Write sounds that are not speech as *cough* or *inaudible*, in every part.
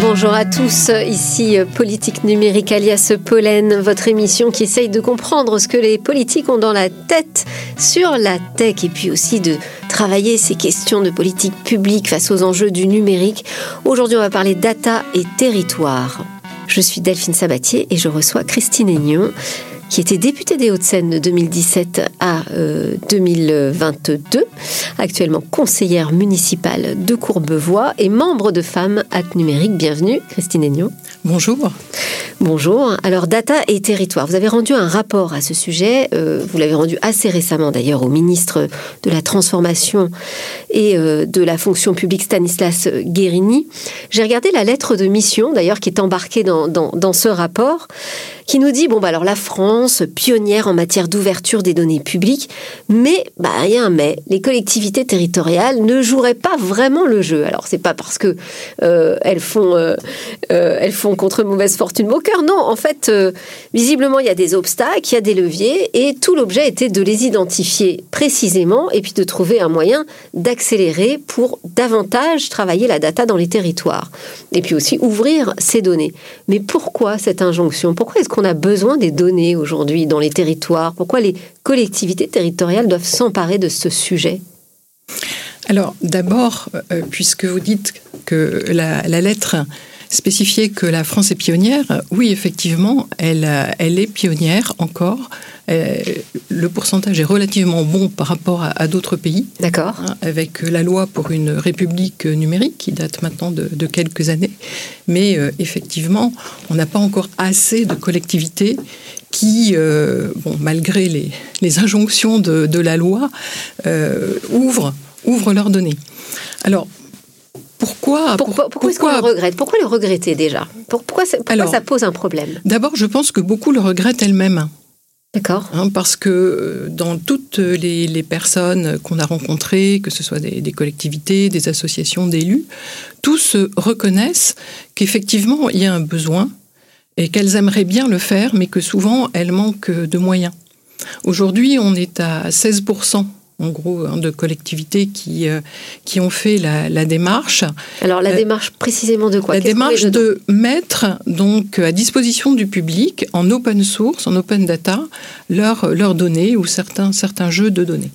Bonjour à tous, ici Politique Numérique alias Pollen, votre émission qui essaye de comprendre ce que les politiques ont dans la tête sur la tech et puis aussi de travailler ces questions de politique publique face aux enjeux du numérique. Aujourd'hui on va parler data et territoire. Je suis Delphine Sabatier et je reçois Christine Aignon qui était députée des Hauts-de-Seine de 2017 à 2022, euh, actuellement conseillère municipale de Courbevoie et membre de Femmes at Numérique. Bienvenue, Christine Aignon. Bonjour. Bonjour. Alors, data et territoire. Vous avez rendu un rapport à ce sujet. Euh, vous l'avez rendu assez récemment d'ailleurs au ministre de la Transformation et euh, de la fonction publique Stanislas Guérini. J'ai regardé la lettre de mission d'ailleurs qui est embarquée dans, dans, dans ce rapport qui nous dit bon bah alors la France pionnière en matière d'ouverture des données publiques, mais bah mais, les collectivités territoriales ne joueraient pas vraiment le jeu. Alors c'est pas parce que euh, elles font euh, euh, elles font contre mauvaise fortune mon cœur, non. En fait, visiblement il y a des obstacles, il y a des leviers, et tout l'objet était de les identifier précisément et puis de trouver un moyen d'accélérer pour davantage travailler la data dans les territoires et puis aussi ouvrir ces données. Mais pourquoi cette injonction? Pourquoi est-ce qu'on a besoin des données aujourd'hui? Dans les territoires? Pourquoi les collectivités territoriales doivent s'emparer de ce sujet? Alors d'abord, euh, puisque vous dites que la, lettre spécifiait que la France est pionnière, oui, effectivement, elle est pionnière encore. Euh, le pourcentage est relativement bon par rapport à, d'autres pays. D'accord. Hein, avec la loi pour une république numérique qui date maintenant de, quelques années. Mais euh, effectivement, on n'a pas encore assez de collectivités qui, euh, bon, malgré les, les injonctions de, de, la loi, ouvrent, ouvrent leurs données. Alors, pourquoi Pourquoi, pourquoi, est-ce qu'on le regrette? Pourquoi le regretter déjà? Pourquoi, pourquoi ça pose un problème? D'abord, je pense que beaucoup le regrettent elles-mêmes. D'accord. Hein, parce que euh, dans toutes les, personnes qu'on a rencontrées, que ce soit des, collectivités, des associations d'élus, tous reconnaissent qu'effectivement, il y a un besoin et qu'elles aimeraient bien le faire, mais que souvent, elles manquent de moyens. Aujourd'hui, on est à 16% en gros, hein, de collectivités qui, euh, qui ont fait la, démarche. Alors, la euh, démarche précisément de quoi? La démarche de mettre donc à disposition du public, en open source, en open data, leurs leurs données ou certains, certains jeux de données.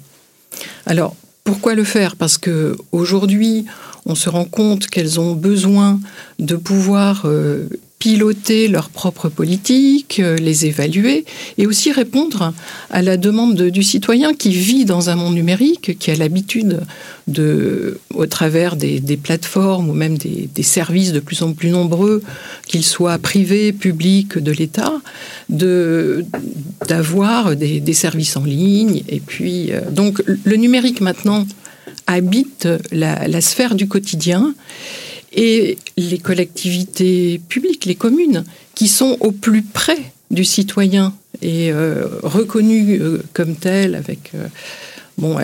Alors, pourquoi le faire? Parce que aujourd'hui, on se rend compte qu'elles ont besoin de pouvoir euh, piloter leurs propres politiques, euh, les évaluer et aussi répondre à la demande du citoyen qui vit dans un monde numérique, qui a l'habitude de, au travers des, plateformes ou même des, services de plus en plus nombreux, qu'ils soient privés, publics, de l'État, d'avoir des, services en ligne. Et puis, euh, donc, le numérique maintenant habite la sphère du quotidien et les collectivités publiques, les communes, qui sont au plus près du citoyen et euh, reconnues euh, comme telles, avec euh, bon,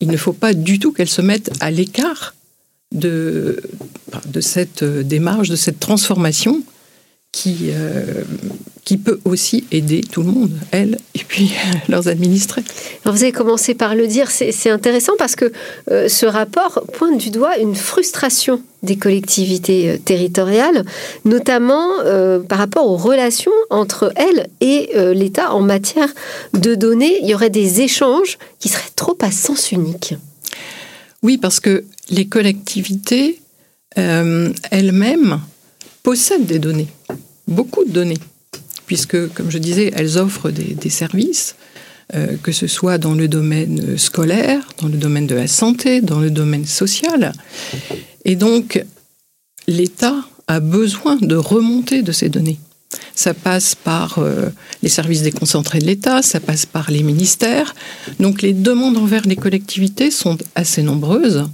il ne faut pas du tout qu'elles se mettent à l'écart de, de cette démarche, de cette transformation qui, qui peut aussi aider tout le monde, elles *laughs* et puis leurs administrés. Vous avez commencé par le dire, c'est intéressant parce que ce rapport pointe du doigt une frustration des collectivités euh, territoriales, notamment euh, par rapport aux relations entre elles et euh, l'État en matière de données. Il y aurait des échanges qui seraient trop à sens unique. Oui, parce que les collectivités elles-mêmes possèdent des données, beaucoup de données, puisque, comme je disais, elles offrent des, services. Que ce soit dans le domaine scolaire, dans le domaine de la santé, dans le domaine social. Et donc, l'État a besoin de remonter de ces données. Ça passe par euh, les services déconcentrés de l'État, ça passe par les ministères. Donc les demandes envers les collectivités sont assez nombreuses.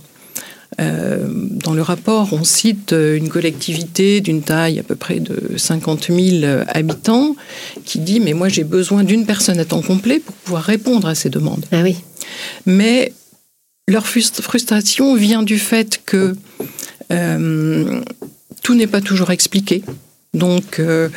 Euh, dans le rapport, on cite une collectivité d'une taille à peu près de 50 000 habitants qui dit Mais moi, j'ai besoin d'une personne à temps complet pour pouvoir répondre à ces demandes. Ah oui. Mais leur frustration vient du fait que euh, tout n'est pas toujours expliqué. Donc, euh,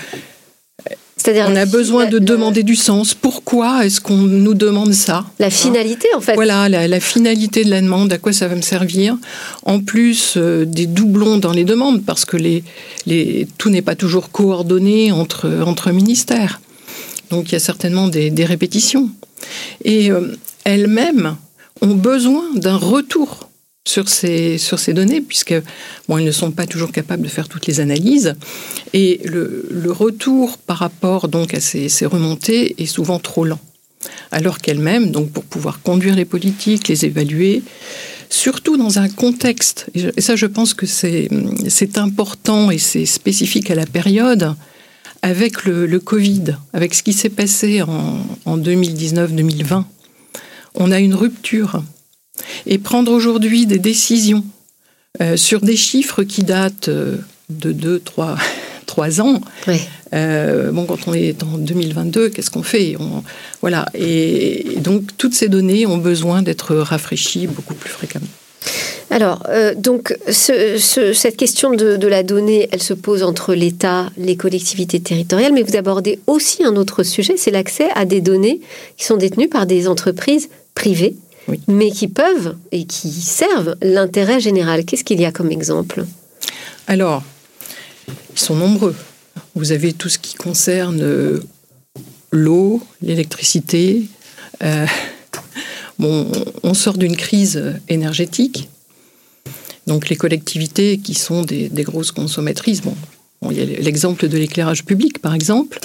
C'est-à-dire on a besoin de demander du sens. Pourquoi est-ce qu'on nous demande ça La finalité, en fait. Voilà, la, finalité de la demande, à quoi ça va me servir? En plus euh, des doublons dans les demandes, parce que les, les, tout n'est pas toujours coordonné entre, entre ministères. Donc il y a certainement des, des répétitions. Et euh, elles-mêmes ont besoin d'un retour sur ces, sur ces données, puisque bon, ils ne sont pas toujours capables de faire toutes les analyses. Et le, retour par rapport donc à ces, ces remontées est souvent trop lent. Alors qu'elles-mêmes, donc pour pouvoir conduire les politiques, les évaluer, surtout dans un contexte, et ça je pense que c'est important et c'est spécifique à la période, avec le, le Covid, avec ce qui s'est passé en, en 2019-2020, on a une rupture et prendre aujourd'hui des décisions euh, sur des chiffres qui datent euh, de 2, 3, 3 ans. Euh, bon, quand on est en 2022, qu'est-ce qu'on fait? On, Voilà. Et, donc, toutes ces données ont besoin d'être rafraîchies beaucoup plus fréquemment. Alors, donc, cette question de, de, la donnée, elle se pose entre l'État, les collectivités territoriales, mais vous abordez aussi un autre sujet, c'est l'accès à des données qui sont détenues par des entreprises privées mais qui peuvent et qui servent l'intérêt général. Qu'est-ce qu'il y a comme exemple? Alors, ils sont nombreux. Vous avez tout ce qui concerne euh, l'eau, l'électricité. Euh, *laughs* bon, on sort d'une crise énergétique. Donc les collectivités qui sont des, grosses consommatrices, bon, il y a l'exemple de l'éclairage public par exemple,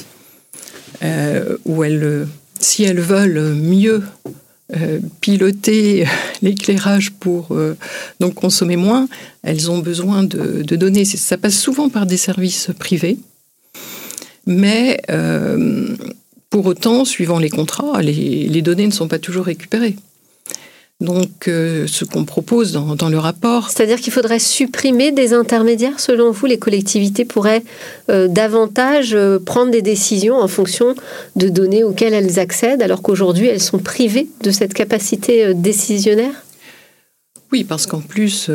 euh, où elles, si elles veulent mieux euh, piloter l'éclairage pour euh, consommer moins, elles ont besoin de, données. Ça passe souvent par des services privés, mais euh, pour autant, suivant les contrats, les, données ne sont pas toujours récupérées. Donc, euh, ce qu'on propose dans, le rapport. C'est-à-dire qu'il faudrait supprimer des intermédiaires, selon vous Les collectivités pourraient euh, davantage euh, prendre des décisions en fonction de données auxquelles elles accèdent, alors qu'aujourd'hui, elles sont privées de cette capacité décisionnaire? Oui, parce qu'en plus,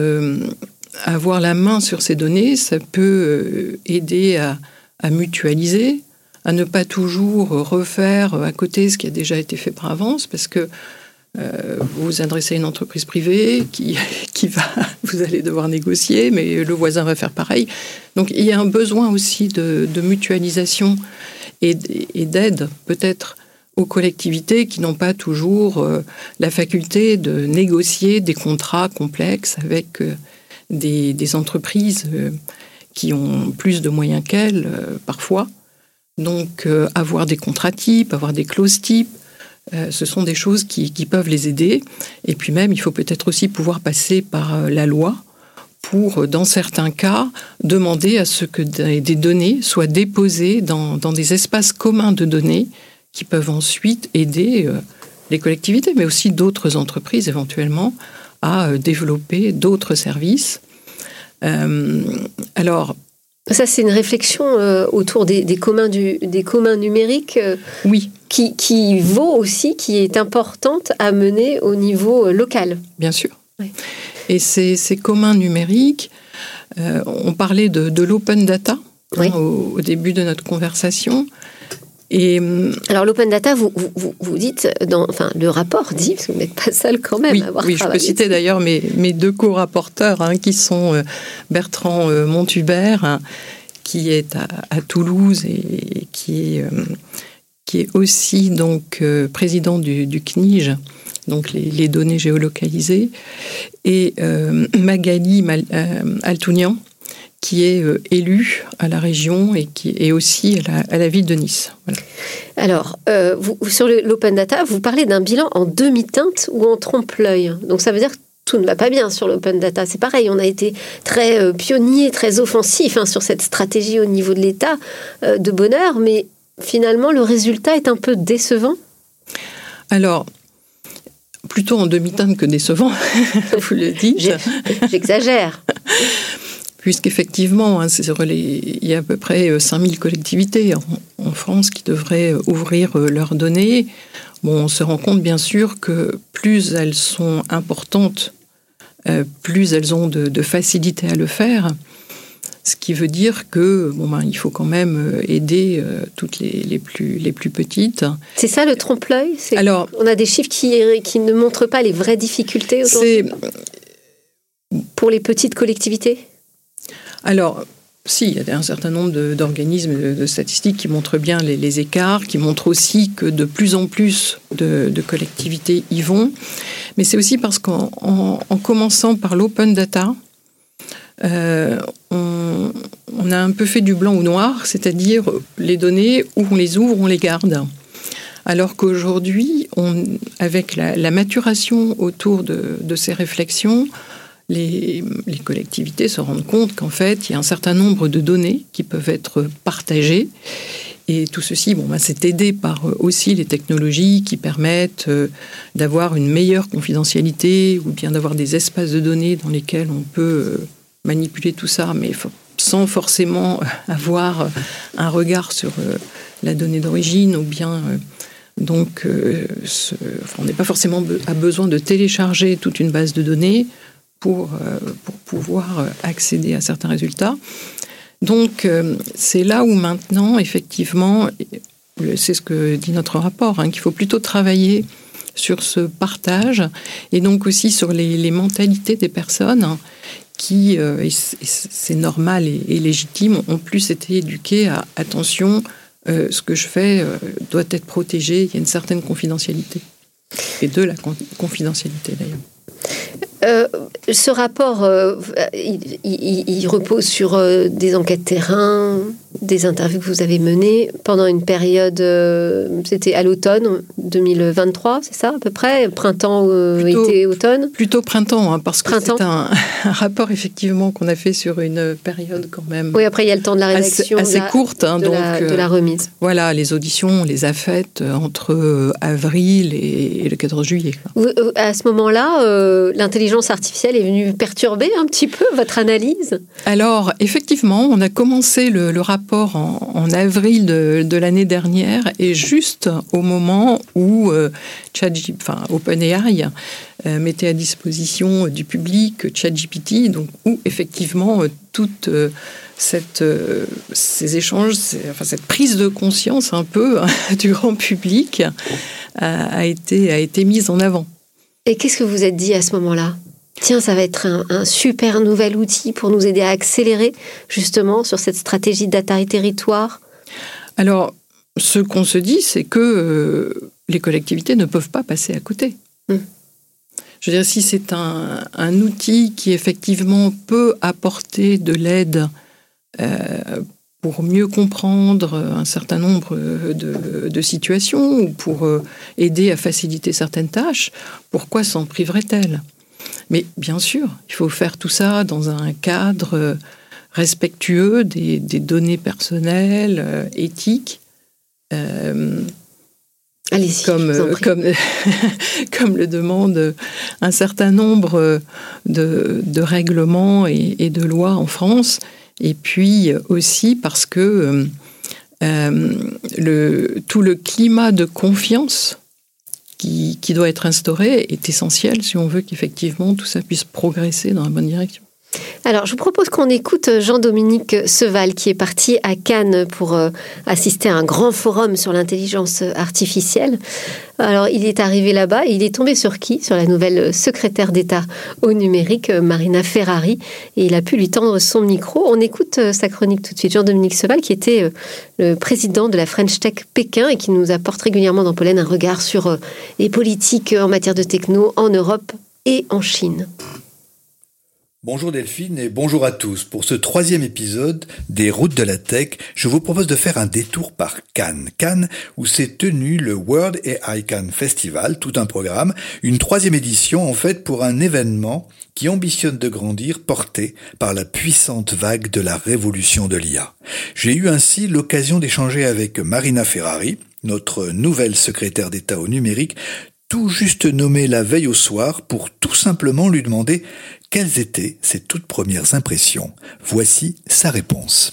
avoir la main sur ces données, ça peut aider à, à mutualiser, à ne pas toujours refaire à côté ce qui a déjà été fait par avance, parce que euh, vous adressez à une entreprise privée qui, *laughs* qui va, *laughs* vous allez devoir négocier, mais le voisin va faire pareil. Donc il y a un besoin aussi de, mutualisation et, d'aide peut-être aux collectivités qui n'ont pas toujours euh, la faculté de négocier des contrats complexes avec euh, des, entreprises qui ont plus de moyens qu'elles parfois. Donc avoir des contrats types, avoir des clauses types, euh, ce sont des choses qui, peuvent les aider. Et puis même, il faut peut-être aussi pouvoir passer par euh, la loi pour, euh, dans certains cas, demander à ce que des données soient déposées dans, des espaces communs de données qui peuvent ensuite aider les collectivités, mais aussi d'autres entreprises éventuellement, à développer d'autres services. alors, ça, c'est une réflexion euh, autour des, communs du, des communs numériques. Euh, oui. Qui, qui, vaut aussi, qui est importante à mener au niveau euh, local. Bien sûr. Et ces, ces, communs numériques, on parlait de, de l'open data hein, au, début de notre conversation. Et, hum, Alors l'open data, vous, vous, vous, dites, dans, enfin le rapport dit, parce que vous n'êtes pas seul quand même oui, à avoir Oui, je peux citer d'ailleurs mes, mes, deux co-rapporteurs, hein, qui sont euh, Bertrand euh, Montubert, hein, qui est à, Toulouse et qui est, euh, qui est aussi donc président du, du, CNIGE, donc les, données géolocalisées, et Magali Mal, Altounian, qui est euh, élu à la région et qui est aussi à la, ville de Nice. Alors, euh, vous, sur l'open data, vous parlez d'un bilan en demi-teinte ou en trompe-l'œil. Donc ça veut dire que tout ne va pas bien sur l'open data. C'est pareil, on a été très euh, pionnier, très offensif hein, sur cette stratégie au niveau de l'État de bonheur, mais finalement le résultat est un peu décevant? Alors, plutôt en demi-teinte que décevant, *laughs* vous le dites. J'exagère. puisqu'effectivement, hein, il y a à peu près 5000 euh, collectivités en, France qui devraient euh, ouvrir euh, leurs données. Bon, on se rend compte bien sûr que plus elles sont importantes, plus elles ont de, facilité à le faire. Ce qui veut dire que bon ben, il faut quand même aider toutes les, les, plus, les plus petites. C'est ça le trompe-l'œil? Alors, on a des chiffres qui, qui ne montrent pas les vraies difficultés aujourd'hui pour les petites collectivités? Alors, si, il y a un certain nombre d'organismes de, statistiques qui montrent bien les, écarts, qui montrent aussi que de plus en plus de, collectivités y vont. Mais c'est aussi parce qu'en commençant par l'open data, euh, on, a un peu fait du blanc au noir, c'est-à-dire les données, où on les ouvre, on les garde. Alors qu'aujourd'hui, avec la, maturation autour de ces réflexions, les, collectivités se rendent compte qu'en fait, il y a un certain nombre de données qui peuvent être partagées. Et tout ceci, bon, bah, c'est aidé par euh, aussi les technologies qui permettent euh, d'avoir une meilleure confidentialité ou bien d'avoir des espaces de données dans lesquels on peut manipuler tout ça, mais sans forcément avoir un regard sur la donnée d'origine ou bien donc on n'est pas forcément à besoin de télécharger toute une base de données pour, euh, pour pouvoir euh, accéder à certains résultats. Donc euh, c'est là où maintenant, effectivement, c'est ce que dit notre rapport, hein, qu'il faut plutôt travailler sur ce partage et donc aussi sur les, mentalités des personnes qui, c'est normal et, légitime, ont plus été éduquées à attention, ce que je fais doit être protégé, il y a une certaine confidentialité. Et de la confidentialité d'ailleurs. Euh, ce rapport, euh, il, repose sur euh, des enquêtes terrain, des interviews que vous avez menées pendant une période, c'était à l'automne 2023, c'est ça à peu près Printemps, été, automne? Plutôt printemps, hein, parce que c'est *laughs* un, rapport effectivement qu'on a fait sur une période quand même. Oui, après il y a le temps de la rédaction. Assez, courte, hein, de, donc, la, de la remise. Voilà, les auditions, on les a faites entre avril et, le 14 juillet. À ce moment-là, l'intelligence artificielle est venue perturber un petit peu votre analyse? Alors, effectivement, on a commencé le, rapport en, avril de, l'année dernière et juste au moment où euh, enfin, OpenAI euh, mettait à disposition du public ChatGPT, donc où effectivement euh, toute euh, cette, ces échanges, enfin, cette prise de conscience un peu hein, *laughs* du grand public a, été, a été mise en avant. Et qu'est-ce que vous êtes dit à ce moment-là? Tiens, ça va être un, super nouvel outil pour nous aider à accélérer justement sur cette stratégie de data et territoire Alors, ce qu'on se dit, c'est que euh, les collectivités ne peuvent pas passer à côté. Hmm. Je veux dire, si c'est un, outil qui effectivement peut apporter de l'aide euh, pour mieux comprendre un certain nombre de, de situations ou pour euh, aider à faciliter certaines tâches, pourquoi s'en priverait-elle Mais bien sûr, il faut faire tout ça dans un cadre respectueux des, des données personnelles, euh, éthiques. Euh, comme, comme, *laughs* comme le demande un certain nombre de, de règlements et, et, de lois en France, et puis aussi parce que euh, euh, tout le climat de confiance qui, doit être instauré est essentiel si on veut qu'effectivement tout ça puisse progresser dans la bonne direction. Alors, je vous propose qu'on écoute Jean-Dominique Seval, qui est parti à Cannes pour euh, assister à un grand forum sur l'intelligence artificielle. Alors, il est arrivé là-bas et il est tombé sur qui? Sur la nouvelle secrétaire d'État au numérique, Marina Ferrari, et il a pu lui tendre son micro. On écoute euh, sa chronique tout de suite. Jean-Dominique Seval, qui était euh, le président de la French Tech Pékin et qui nous apporte régulièrement dans Pollen un regard sur les politiques en matière de techno en Europe et en Chine. Bonjour Delphine et bonjour à tous. Pour ce troisième épisode des Routes de la Tech, je vous propose de faire un détour par Cannes. Cannes où s'est tenu le World AI Cannes Festival, tout un programme, une troisième édition en fait pour un événement qui ambitionne de grandir porté par la puissante vague de la révolution de l'IA. J'ai eu ainsi l'occasion d'échanger avec Marina Ferrari, notre nouvelle secrétaire d'État au numérique, tout juste nommée la veille au soir pour tout simplement lui demander quelles étaient ses toutes premières impressions? Voici sa réponse.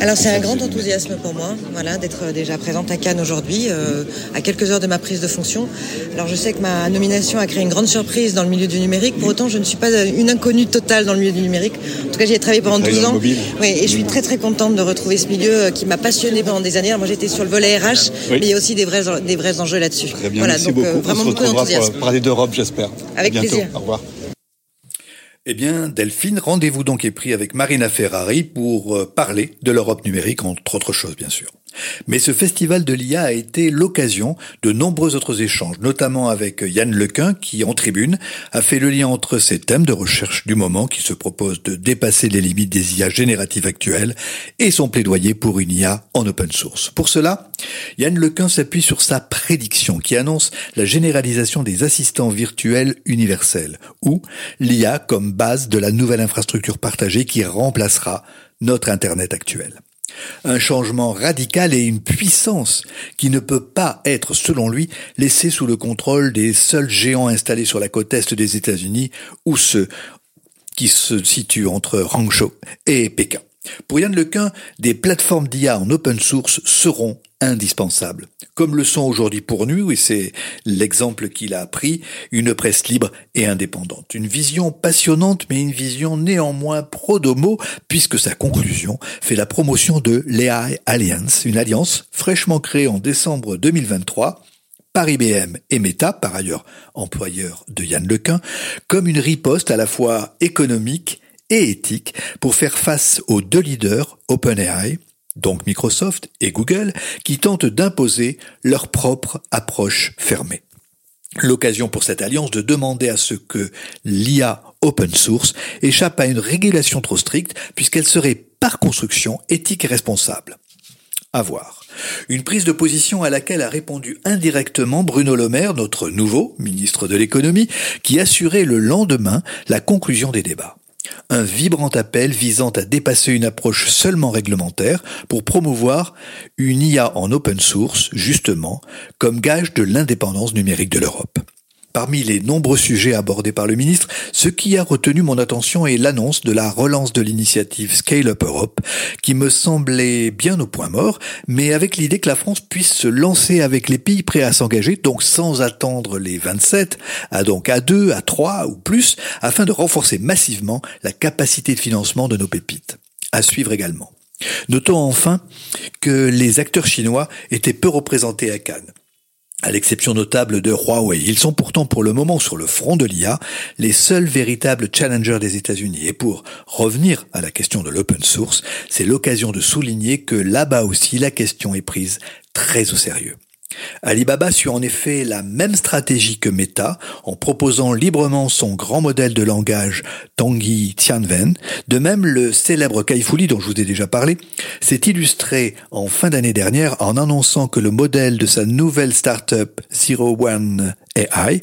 alors c'est un grand enthousiasme pour moi, voilà, d'être déjà présente à Cannes aujourd'hui, euh, à quelques heures de ma prise de fonction. Alors je sais que ma nomination a créé une grande surprise dans le milieu du numérique. Pour autant, je ne suis pas une inconnue totale dans le milieu du numérique. En tout cas, j'y ai travaillé pendant 12 ans. Oui, et je suis très très contente de retrouver ce milieu euh, qui m'a passionnée pendant des années. Alors, moi, j'étais sur le volet RH, mais il y a aussi des vrais des vrais enjeux là-dessus. Très bien, voilà, merci donc, beaucoup. Euh, vraiment On se beaucoup d'enthousiasme. Pour parler d'Europe, j'espère. Avec plaisir. Au revoir. Eh bien, Delphine, rendez-vous donc est pris avec Marina Ferrari pour euh, parler de l'Europe numérique, entre autres choses, bien sûr. Mais ce festival de l'IA a été l'occasion de nombreux autres échanges, notamment avec Yann Lequin, qui, en tribune, a fait le lien entre ces thèmes de recherche du moment qui se propose de dépasser les limites des IA génératives actuelles et son plaidoyer pour une IA en open source. Pour cela, Yann Lequin s'appuie sur sa prédiction qui annonce la généralisation des assistants virtuels universels, ou l'IA comme base de la nouvelle infrastructure partagée qui remplacera notre Internet actuel. Un changement radical et une puissance qui ne peut pas être, selon lui, laissée sous le contrôle des seuls géants installés sur la côte est des États-Unis ou ceux qui se situent entre Hangzhou et Pékin. Pour Yann Lequin, des plateformes d'IA en open source seront indispensables, comme le sont aujourd'hui pour nous, et c'est l'exemple qu'il a pris, une presse libre et indépendante. Une vision passionnante, mais une vision néanmoins pro-domo, puisque sa conclusion fait la promotion de l'AI Alliance, une alliance fraîchement créée en décembre 2023, par IBM et Meta, par ailleurs employeur de Yann Lequin, comme une riposte à la fois économique et éthique pour faire face aux deux leaders, OpenAI, donc Microsoft et Google, qui tentent d'imposer leur propre approche fermée. L'occasion pour cette alliance de demander à ce que l'IA open source échappe à une régulation trop stricte puisqu'elle serait par construction éthique et responsable. À voir. Une prise de position à laquelle a répondu indirectement Bruno Le Maire, notre nouveau ministre de l'économie, qui assurait le lendemain la conclusion des débats un vibrant appel visant à dépasser une approche seulement réglementaire pour promouvoir une IA en open source, justement, comme gage de l'indépendance numérique de l'Europe. Parmi les nombreux sujets abordés par le ministre, ce qui a retenu mon attention est l'annonce de la relance de l'initiative Scale Up Europe, qui me semblait bien au point mort, mais avec l'idée que la France puisse se lancer avec les pays prêts à s'engager, donc sans attendre les 27, à donc à 2, à 3 ou plus, afin de renforcer massivement la capacité de financement de nos pépites. À suivre également. Notons enfin que les acteurs chinois étaient peu représentés à Cannes à l'exception notable de Huawei. Ils sont pourtant pour le moment sur le front de l'IA les seuls véritables challengers des États-Unis. Et pour revenir à la question de l'open source, c'est l'occasion de souligner que là-bas aussi la question est prise très au sérieux. Alibaba suit en effet la même stratégie que Meta en proposant librement son grand modèle de langage Tanguy Tianwen. De même, le célèbre Kaifuli dont je vous ai déjà parlé s'est illustré en fin d'année dernière en annonçant que le modèle de sa nouvelle startup Zero One AI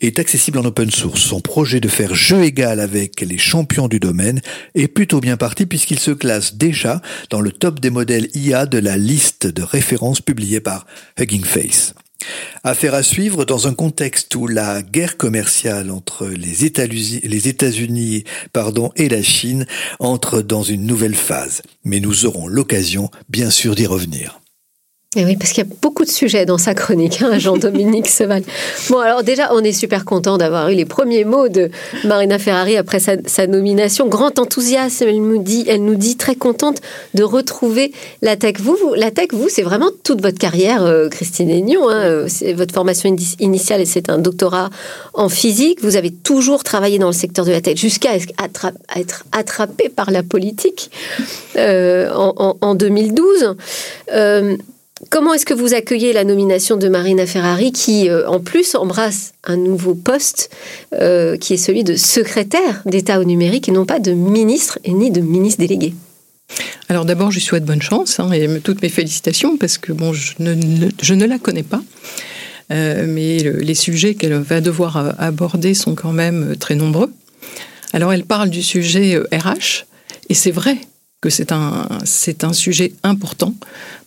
est accessible en open source. Son projet de faire jeu égal avec les champions du domaine est plutôt bien parti puisqu'il se classe déjà dans le top des modèles IA de la liste de références publiée par Hugging Face. Affaire à suivre dans un contexte où la guerre commerciale entre les États-Unis et la Chine entre dans une nouvelle phase. Mais nous aurons l'occasion, bien sûr, d'y revenir. Et oui, parce qu'il y a beaucoup de sujets dans sa chronique, hein, Jean-Dominique *laughs* Seval. Bon, alors déjà, on est super content d'avoir eu les premiers mots de Marina Ferrari après sa, nomination. Grand enthousiasme, elle nous dit, elle nous dit très contente de retrouver la tech. Vous, la tech, vous, c'est vraiment toute votre carrière, euh, Christine Aignon. Hein, c'est votre formation initiale et c'est un doctorat en physique. Vous avez toujours travaillé dans le secteur de la tech jusqu'à être attrapé par la politique euh, en, en, 2012. Euh, Comment est-ce que vous accueillez la nomination de Marina Ferrari qui, euh, en plus, embrasse un nouveau poste euh, qui est celui de secrétaire d'État au numérique et non pas de ministre et ni de ministre délégué? Alors d'abord, je lui souhaite bonne chance hein, et toutes mes félicitations parce que je ne, la connais pas. Euh, mais les sujets qu'elle va devoir aborder sont quand même très nombreux. Alors elle parle du sujet RH, et c'est vrai que c'est un, c'est un sujet important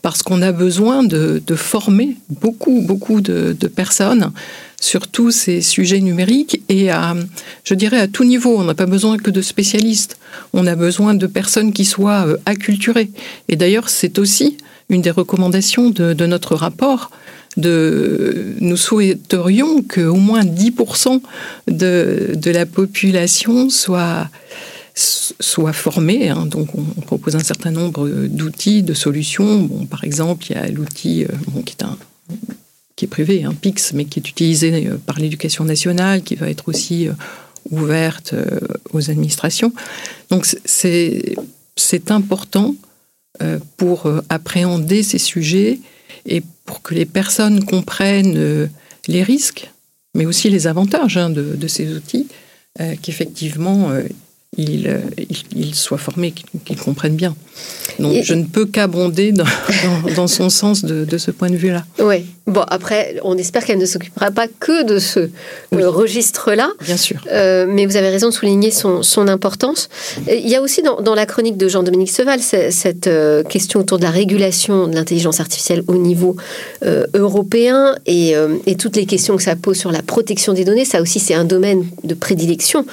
parce qu'on a besoin de, former beaucoup, beaucoup de, personnes sur tous ces sujets numériques et à, je dirais, à tout niveau. On n'a pas besoin que de spécialistes. On a besoin de personnes qui soient euh, acculturées. Et d'ailleurs, c'est aussi une des recommandations de, notre rapport. De, nous souhaiterions qu'au moins 10% de, de la population soit soit formée. Hein. Donc, on, propose un certain nombre d'outils, de solutions. Bon, par exemple, il y a l'outil euh, qui est privé, un PIX, mais qui est utilisé euh, par l'éducation nationale, qui va être aussi euh, ouverte euh, aux administrations. Donc c'est important pour appréhender ces sujets et pour que les personnes comprennent les risques, mais aussi les avantages hein, de, de, ces outils, qu'effectivement ils, ils, soient formés, qu'ils comprennent bien. Donc je ne peux qu'abonder dans, dans, son sens de, de ce point de vue-là. Oui, Bon, après, on espère qu'elle ne s'occupera pas que de ce euh, registre-là. Bien sûr. Euh, mais vous avez raison de souligner son, son importance. Il y a aussi dans, dans la chronique de Jean-Dominique Seval cette euh, question autour de la régulation de l'intelligence artificielle au niveau européen et, et, toutes les questions que ça pose sur la protection des données. Ça aussi, c'est un domaine de prédilection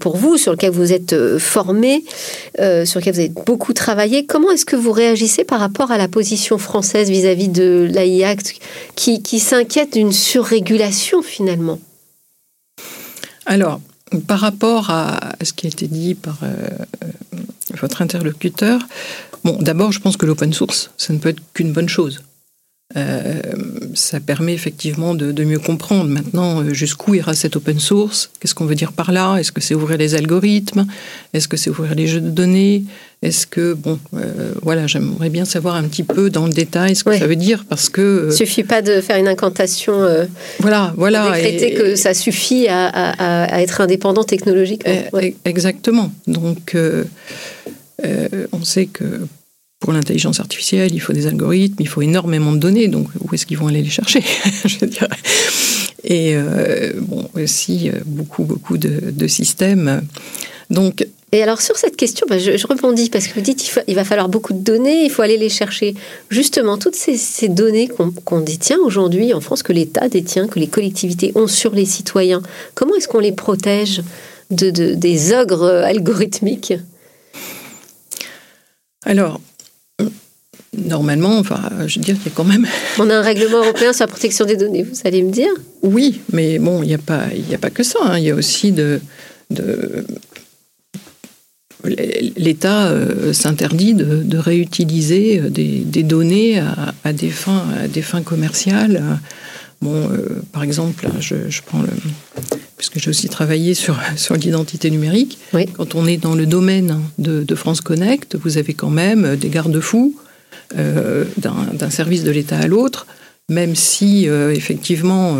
pour vous, sur lequel vous êtes formé, sur lequel vous avez beaucoup travaillé. Comment est-ce que vous réagissez par rapport à la position française vis-à-vis -vis de l'AI qui, qui s'inquiète d'une surrégulation finalement? Alors, par rapport à ce qui a été dit par euh, euh, votre interlocuteur, bon, d'abord, je pense que l'open source, ça ne peut être qu'une bonne chose. Euh, ça permet effectivement de, mieux comprendre maintenant euh, jusqu'où ira cette open source, qu'est-ce qu'on veut dire par là, est-ce que c'est ouvrir les algorithmes, est-ce que c'est ouvrir les jeux de données, est-ce que, bon, euh, voilà, j'aimerais bien savoir un petit peu dans le détail ce que ça veut dire parce que... Il suffit pas de faire une incantation. voilà, voilà. Pour décréter que ça suffit à, être indépendant technologiquement. Exactement. Donc, on sait que pour l'intelligence artificielle, il faut des algorithmes, il faut énormément de données, donc où est-ce qu'ils vont aller les chercher *laughs* je dirais. Et euh, bon, aussi euh, beaucoup, beaucoup de, systèmes. Donc, et alors sur cette question, bah, je, rebondis parce que vous dites qu'il il va falloir beaucoup de données, il faut aller les chercher. Justement, toutes ces, données qu'on détient aujourd'hui en France, que l'État détient, que les collectivités ont sur les citoyens, comment est-ce qu'on les protège de, des ogres algorithmiques? Alors, Normalement, enfin, je veux dire qu'il y a quand même. *laughs* On a un règlement européen sur la protection des données, vous allez me dire? Oui, mais bon, il n'y a, pas, a pas que ça. Hein. Il y a aussi de. de... L'État euh, s'interdit de, réutiliser des, données à, des fins, à des fins commerciales. Bon, euh, par exemple, je, prends le. Puisque j'ai aussi travaillé sur, *laughs* sur l'identité numérique. Quand on est dans le domaine de, de France Connect, vous avez quand même des garde-fous euh, d'un service de l'État à l'autre, même si euh, effectivement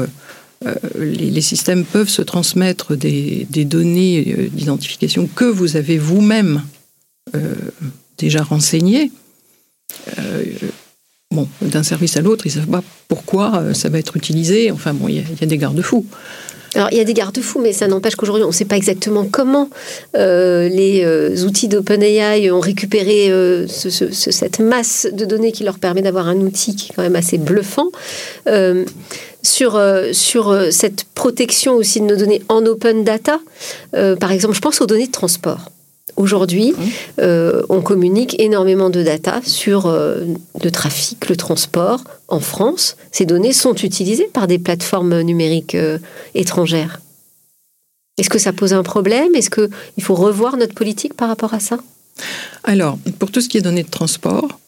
euh, les, systèmes peuvent se transmettre des, données d'identification que vous avez vous-même déjà renseignées. d'un service à l'autre, ils ne savent pas pourquoi ça va être utilisé. Enfin bon, il y, a des garde-fous. Alors, il y a des garde-fous, mais ça n'empêche qu'aujourd'hui, on ne sait pas exactement comment euh, les euh, outils d'OpenAI ont récupéré euh, cette masse de données qui leur permet d'avoir un outil qui est quand même assez bluffant. sur, sur cette protection aussi de nos données en open data, par exemple, je pense aux données de transport. Aujourd'hui, euh, on communique énormément de data sur euh, le trafic, le transport en France. Ces données sont utilisées par des plateformes numériques euh, étrangères. Est-ce que ça pose un problème? Est-ce qu'il faut revoir notre politique par rapport à ça? Alors, pour tout ce qui est données de transport,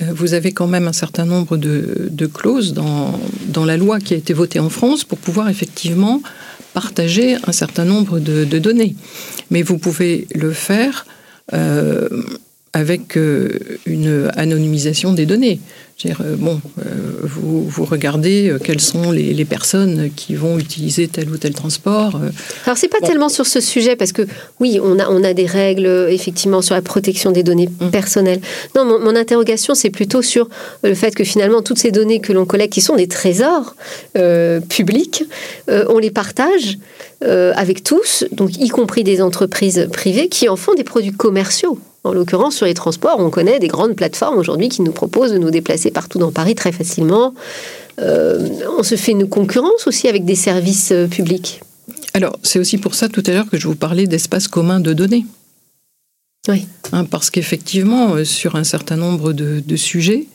vous avez quand même un certain nombre de, clauses dans, dans, la loi qui a été votée en France pour pouvoir effectivement partager un certain nombre de, données. Mais vous pouvez le faire euh, avec euh, une anonymisation des données. Euh, bon, euh, vous, vous, regardez quelles sont les, les, personnes qui vont utiliser tel ou tel transport. Alors c'est pas tellement sur ce sujet parce que oui, on a on a des règles effectivement sur la protection des données mmh. personnelles. Non, mon, mon interrogation c'est plutôt sur le fait que finalement toutes ces données que l'on collecte, qui sont des trésors publics, on les partage avec tous, donc y compris des entreprises privées qui en font des produits commerciaux. En l'occurrence, sur les transports, on connaît des grandes plateformes aujourd'hui qui nous proposent de nous déplacer partout dans Paris très facilement. on se fait une concurrence aussi avec des services publics. Alors, c'est aussi pour ça tout à l'heure que je vous parlais d'espace commun de données. Oui. Hein, parce qu'effectivement, sur un certain nombre de, sujets,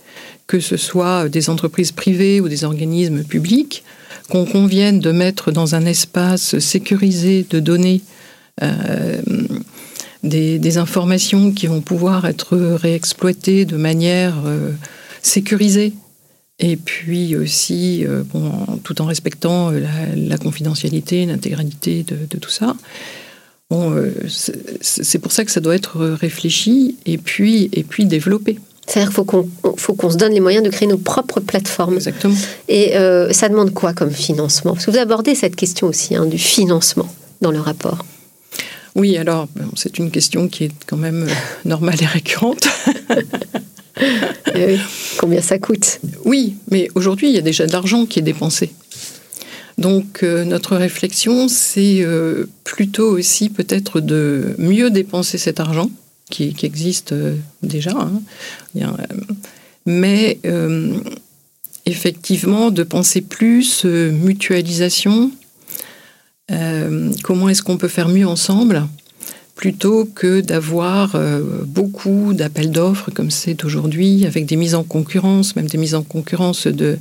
que ce soit des entreprises privées ou des organismes publics, qu'on convienne de mettre dans un espace sécurisé de données euh, des, informations qui vont pouvoir être réexploitées de manière euh, sécurisée et puis aussi euh, bon, tout en respectant la, confidentialité, l'intégralité de, tout ça. Bon, c'est pour ça que ça doit être réfléchi et puis, et puis développé. C'est-à-dire qu'il faut qu'on se donne les moyens de créer nos propres plateformes. Exactement. Et ça demande quoi comme financement? Parce que vous abordez cette question aussi hein, du financement dans le rapport. Oui, alors, c'est une question qui est quand même euh, normale et récurrente. *laughs* Eh combien ça coûte? Oui, mais aujourd'hui, il y a déjà de l'argent qui est dépensé. Donc, euh, notre réflexion, c'est euh, plutôt aussi peut-être de mieux dépenser cet argent, qui, existe déjà, hein. mais effectivement de penser plus mutualisation, euh, comment est-ce qu'on peut faire mieux ensemble plutôt que d'avoir euh, beaucoup d'appels d'offres comme c'est aujourd'hui, avec des mises en concurrence, même des mises en concurrence de,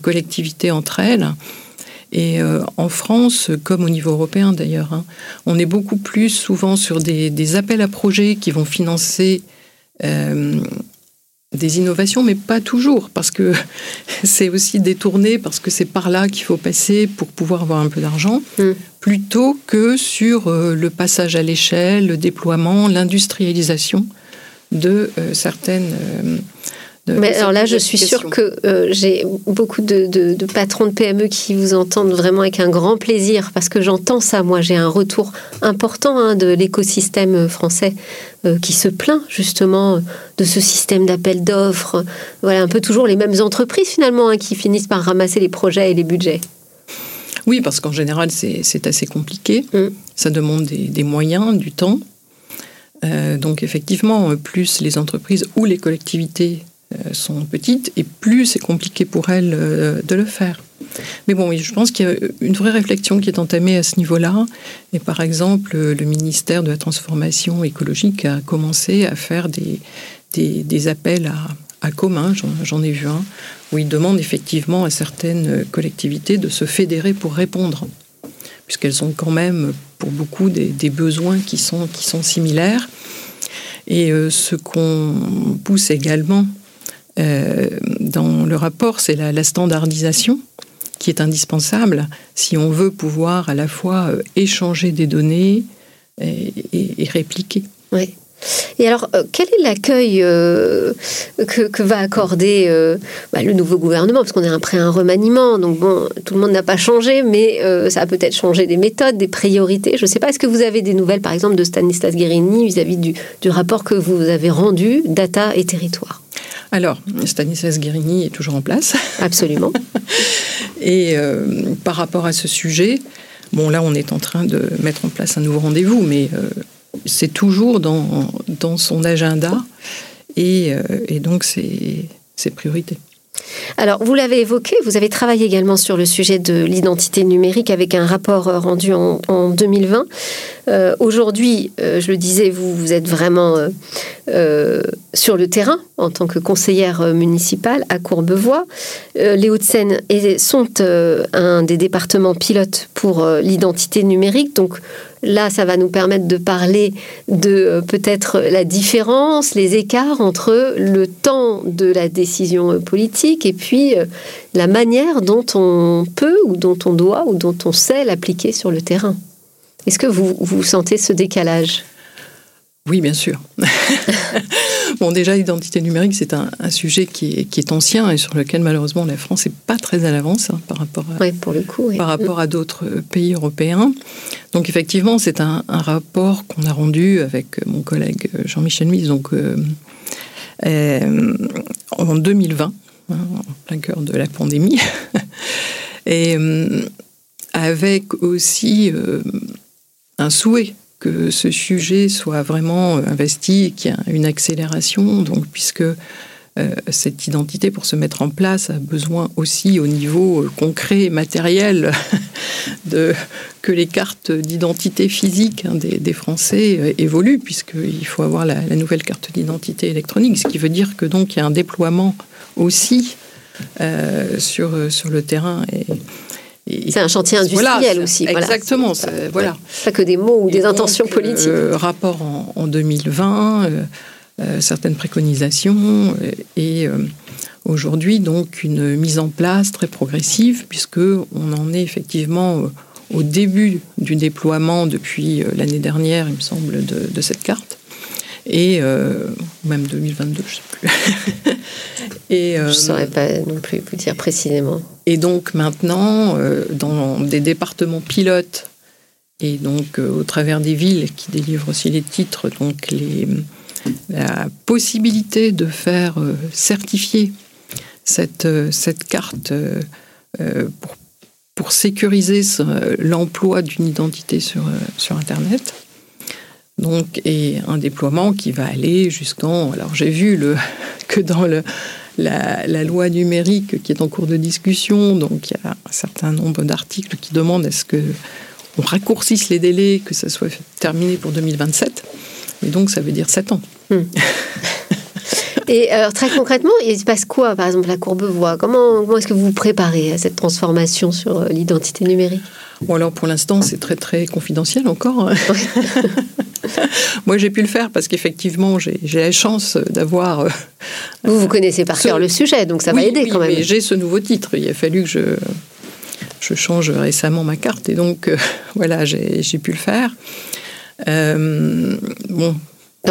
collectivités entre elles? Et euh, en France, comme au niveau européen d'ailleurs, hein, on est beaucoup plus souvent sur des, appels à projets qui vont financer des innovations, mais pas toujours, parce que *laughs* c'est aussi détourné, parce que c'est par là qu'il faut passer pour pouvoir avoir un peu d'argent, mm. plutôt que sur euh, le passage à l'échelle, le déploiement, l'industrialisation de euh, certaines euh, mais alors là, je suis sûre que euh, j'ai beaucoup de, patrons de PME qui vous entendent vraiment avec un grand plaisir, parce que j'entends ça. Moi, j'ai un retour important hein, de l'écosystème français euh, qui se plaint justement de ce système d'appel d'offres. Voilà, un peu toujours les mêmes entreprises finalement hein, qui finissent par ramasser les projets et les budgets. Oui, parce qu'en général, c'est assez compliqué. Mm. Ça demande des, moyens, du temps. Euh, donc effectivement, plus les entreprises ou les collectivités sont petites et plus c'est compliqué pour elles euh, de le faire. Mais bon, je pense qu'il y a une vraie réflexion qui est entamée à ce niveau-là. Et par exemple, le ministère de la Transformation écologique a commencé à faire des, des, appels à, à commun, j'en ai vu un, où il demande effectivement à certaines collectivités de se fédérer pour répondre, puisqu'elles ont quand même pour beaucoup des, des, besoins qui sont, qui sont similaires. Et euh, ce qu'on pousse également euh, dans le rapport, c'est la, standardisation qui est indispensable si on veut pouvoir à la fois euh, échanger des données et, répliquer. Oui. Et alors, euh, quel est l'accueil que, va accorder bah, le nouveau gouvernement? Parce qu'on est après un remaniement, donc bon, tout le monde n'a pas changé, mais ça a peut-être changé des méthodes, des priorités. Je ne sais pas, est-ce que vous avez des nouvelles, par exemple, de Stanislas Guérini vis-à-vis du rapport que vous avez rendu, Data et Territoire? Alors, Stanislas Guérini est toujours en place. Absolument. *laughs* Et euh, par rapport à ce sujet, bon, là, on est en train de mettre en place un nouveau rendez-vous, mais euh, c'est toujours dans, dans, son agenda et, euh, et donc c'est priorité. Alors, vous l'avez évoqué, vous avez travaillé également sur le sujet de l'identité numérique avec un rapport euh, rendu en, 2020. Euh, aujourd'hui, euh, je le disais, vous, vous êtes vraiment sur le terrain en tant que conseillère municipale à Courbevoie. les Hauts-de-Seine sont un des départements pilotes pour l'identité numérique. Donc, Là, ça va nous permettre de parler de euh, peut-être la différence, les écarts entre le temps de la décision euh, politique et puis euh, la manière dont on peut ou dont on doit ou dont on sait l'appliquer sur le terrain. Est-ce que vous, vous sentez ce décalage? Oui, bien sûr. *laughs* bon, déjà, l'identité numérique, c'est un, sujet qui est, ancien et sur lequel, malheureusement, la France n'est pas très à l'avance hein, par rapport à, pour le coup, par rapport à d'autres pays européens. Donc, effectivement, c'est un, rapport qu'on a rendu avec mon collègue Jean-Michel Mise donc, euh, euh, en 2020, hein, en plein cœur de la pandémie. *laughs* et euh, avec aussi un souhait que ce sujet soit vraiment investi et qu'il y ait une accélération. Donc, puisque euh, cette identité, pour se mettre en place, a besoin aussi au niveau euh, concret et matériel *laughs* de, que les cartes d'identité physique hein, des, Français euh, évoluent, puisqu'il faut avoir la, nouvelle carte d'identité électronique, ce qui veut dire que donc il y a un déploiement aussi sur, sur le terrain. C'est un chantier industriel aussi. Exactement. Voilà. Pas que des mots ou des intentions politiques. rapport en, en 2020 euh, certaines préconisations euh, et euh, aujourd'hui donc une mise en place très progressive puisque on en est effectivement au début du déploiement depuis l'année dernière, il me semble, de, cette carte. Et même 2022, je ne sais plus. *laughs* et, je ne saurais pas non plus vous dire précisément. Et donc maintenant, dans des départements pilotes, et donc au travers des villes qui délivrent aussi les titres, donc les, la possibilité de faire euh, certifier cette, euh, cette carte euh, pour, pour sécuriser l'emploi d'une identité sur, sur Internet. Donc, et un déploiement qui va aller jusqu'en. Alors, j'ai vu le, *laughs* que dans le, la, la, loi numérique qui est en cours de discussion, donc il y a un certain nombre d'articles qui demandent est-ce que on raccourcisse les délais, que ça soit terminé pour 2027. Et donc, ça veut dire 7 ans. Hmm. *laughs* *laughs* Et alors, très concrètement, il se passe quoi, par exemple, la Courbevoie Comment, comment est-ce que vous vous préparez à cette transformation sur euh, l'identité numérique? Bon, alors pour l'instant, c'est très très confidentiel encore. *laughs* *laughs* Moi, j'ai pu le faire parce qu'effectivement, j'ai la chance d'avoir. Euh, vous, vous connaissez par cœur le sujet, donc ça va aider quand même. Mais j'ai ce nouveau titre. Il a fallu que je, je change récemment ma carte et donc euh, voilà, j'ai pu le faire. Euh, bon,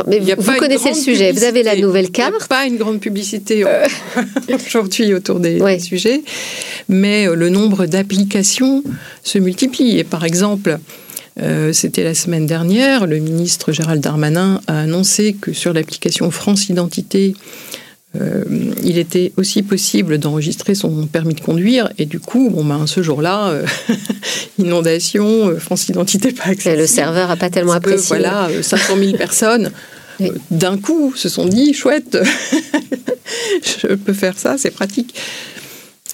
mais vous, connaissez le sujet, vous avez la nouvelle carte. Il n'y a pas une grande publicité euh. *laughs* aujourd'hui autour des, sujets, mais euh, le nombre d'applications se multiplie. Et par exemple, c'était la semaine dernière, le ministre Gérald Darmanin a annoncé que sur l'application France Identité, euh, il était aussi possible d'enregistrer son permis de conduire et du coup, bon ben, ce jour-là, euh, *laughs* inondation, euh, France Identité pas accessible. le serveur n'a pas tellement apprécié. voilà, 500 000 *laughs* personnes d'un coup se sont dit chouette, *laughs* je peux faire ça, c'est pratique.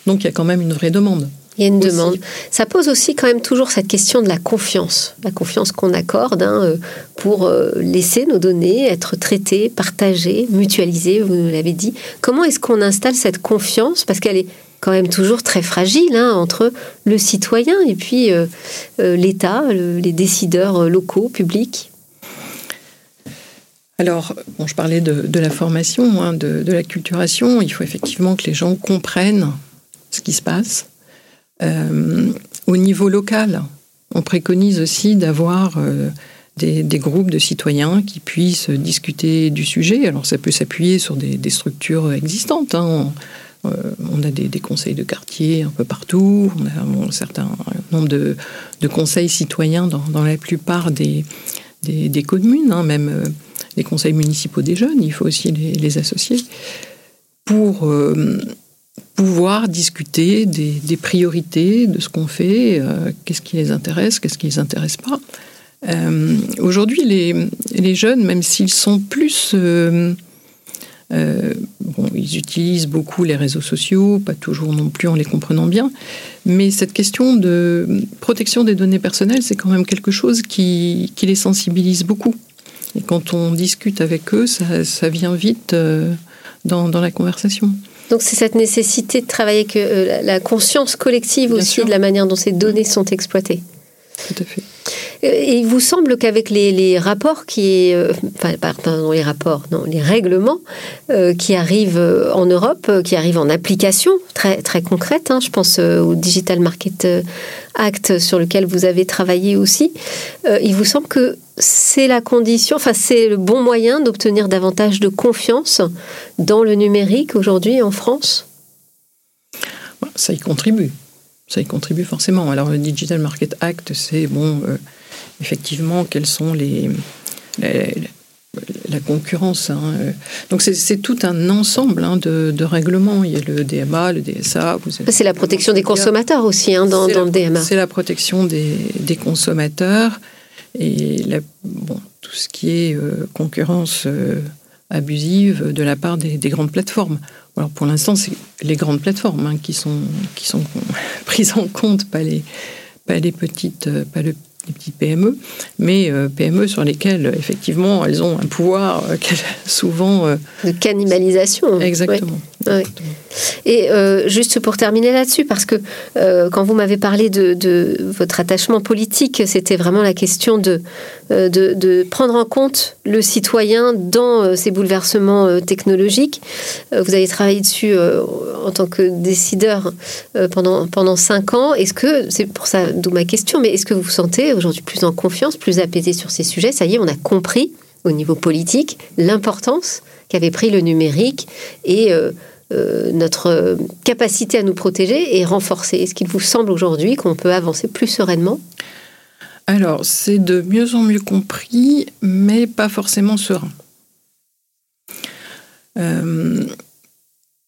Donc il y a quand même une vraie demande. Il y a une demande. Ça pose aussi quand même toujours cette question de la confiance, la confiance qu'on accorde hein, euh, pour euh, laisser nos données être traitées, partagées, mutualisées, vous nous l'avez dit. Comment est-ce qu'on installe cette confiance? Parce qu'elle est quand même toujours très fragile hein, entre le citoyen et puis euh, l'État, les décideurs locaux, publics. Alors, bon, je parlais de, la formation, hein, de, de la culturation. Il faut effectivement que les gens comprennent ce qui se passe euh, au niveau local, on préconise aussi d'avoir euh, des, groupes de citoyens qui puissent discuter du sujet. Alors ça peut s'appuyer sur des, structures existantes. Hein. Euh, on, a des, conseils de quartier un peu partout, on a un certain nombre de, conseils citoyens dans, la plupart des, communes, hein, même les conseils municipaux des jeunes, il faut aussi les, les associer, pour pouvoir discuter des, priorités, de ce qu'on fait, euh, qu'est-ce qui les intéresse, qu'est-ce qui les intéresse pas. Euh, aujourd'hui, les, jeunes, même s'ils sont plus... Euh, bon, ils utilisent beaucoup les réseaux sociaux, pas toujours non plus en les comprenant bien, mais cette question de protection des données personnelles, c'est quand même quelque chose qui, les sensibilise beaucoup. Et quand on discute avec eux, ça, vient vite dans la conversation. Donc c'est cette nécessité de travailler avec euh, la conscience collective aussi de la manière dont ces données sont exploitées. Tout à fait. Euh, et il vous semble qu'avec les, rapports qui, euh, enfin, pardon, les rapports, non, les règlements qui arrivent en Europe, qui arrivent en application très très concrète, hein, je pense au Digital Market Act sur lequel vous avez travaillé aussi, il vous semble que c'est la condition, enfin c'est le bon moyen d'obtenir davantage de confiance dans le numérique aujourd'hui en France? Ça y contribue. Ça y contribue forcément. Alors le Digital Market Act, c'est bon, euh, effectivement, quels sont les, la concurrence. Hein, euh. Donc c'est tout un ensemble hein, de, règlements. Il y a le DMA, le DSA. C'est la protection des consommateurs aussi hein, dans, le DMA. C'est la protection des, des consommateurs. Et bon, tout ce qui est euh, concurrence euh, abusive de la part des, grandes plateformes. Alors pour l'instant, c'est les grandes plateformes hein, qui, sont, qui sont *laughs* prises en compte, pas les, pas les petites, pas le, les petites PME, mais euh, PME sur lesquelles, effectivement, elles ont un pouvoir euh, *laughs* souvent... Euh, de cannibalisation. Exactement. Et juste pour terminer là-dessus, parce que quand vous m'avez parlé de, votre attachement politique, c'était vraiment la question de, de, prendre en compte le citoyen dans ces bouleversements technologiques. vous avez travaillé dessus en tant que décideur pendant, pendant cinq ans. Est-ce que, c'est pour ça, d'où ma question, mais est-ce que vous vous sentez aujourd'hui plus en confiance, plus apaisé sur ces sujets? Ça y est, on a compris au niveau politique l'importance qu'avait pris le numérique et euh, notre capacité à nous protéger est renforcée. Est-ce qu'il vous semble aujourd'hui qu'on peut avancer plus sereinement? Alors, c'est de mieux en mieux compris, mais pas forcément serein. Euh,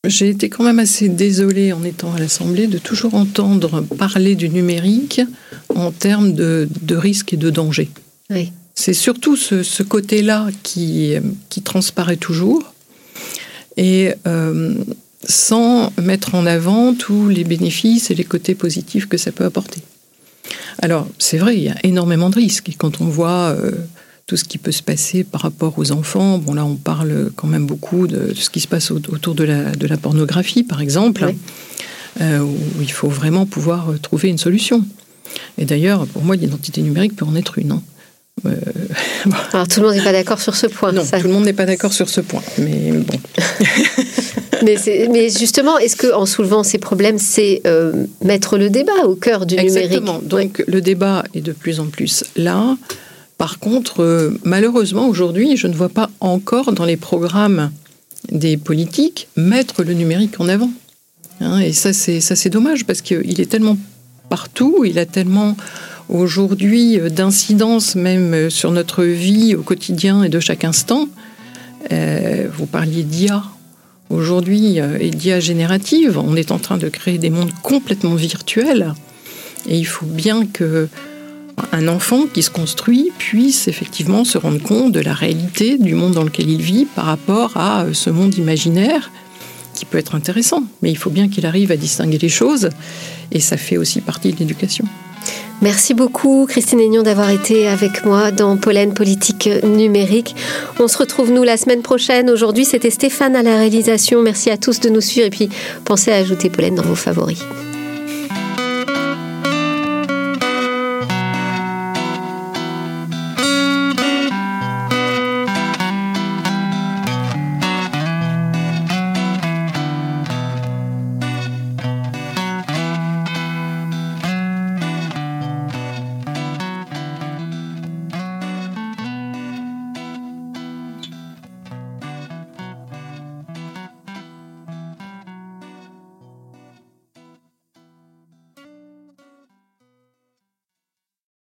j'ai été quand même assez désolée en étant à l'Assemblée de toujours entendre parler du numérique en termes de, risques et de dangers. C'est surtout ce, côté-là qui, qui transparaît toujours et euh, sans mettre en avant tous les bénéfices et les côtés positifs que ça peut apporter. Alors, c'est vrai, il y a énormément de risques. Et quand on voit euh, tout ce qui peut se passer par rapport aux enfants. Bon, là, on parle quand même beaucoup de, ce qui se passe autour de la, de la pornographie, par exemple, euh, où il faut vraiment pouvoir trouver une solution. Et d'ailleurs, pour moi, l'identité numérique peut en être une. Hein. Euh, *laughs* Alors, tout le monde n'est pas d'accord sur ce point. Non, tout le monde n'est pas d'accord sur ce point. Mais bon. *laughs* mais, mais, justement, est-ce qu'en soulevant ces problèmes, c'est mettre le débat au cœur du numérique? Exactement. Donc, le débat est de plus en plus là. Par contre, euh, malheureusement, aujourd'hui, je ne vois pas encore dans les programmes des politiques mettre le numérique en avant. Hein, et ça, c'est ça, c'est dommage parce qu'il est tellement partout, il a tellement aujourd'hui d'incidence même sur notre vie au quotidien et de chaque instant. Euh, vous parliez d'IA. Aujourd'hui, euh, et d'IA générative, on est en train de créer des mondes complètement virtuels. Et il faut bien que un enfant qui se construit puisse effectivement se rendre compte de la réalité du monde dans lequel il vit par rapport à euh, ce monde imaginaire qui peut être intéressant. Mais il faut bien qu'il arrive à distinguer les choses et ça fait aussi partie de l'éducation. Merci beaucoup Christine Aignan d'avoir été avec moi dans Pollen Politique Numérique. On se retrouve nous la semaine prochaine. Aujourd'hui c'était Stéphane à la réalisation. Merci à tous de nous suivre et puis pensez à ajouter Pollen dans vos favoris.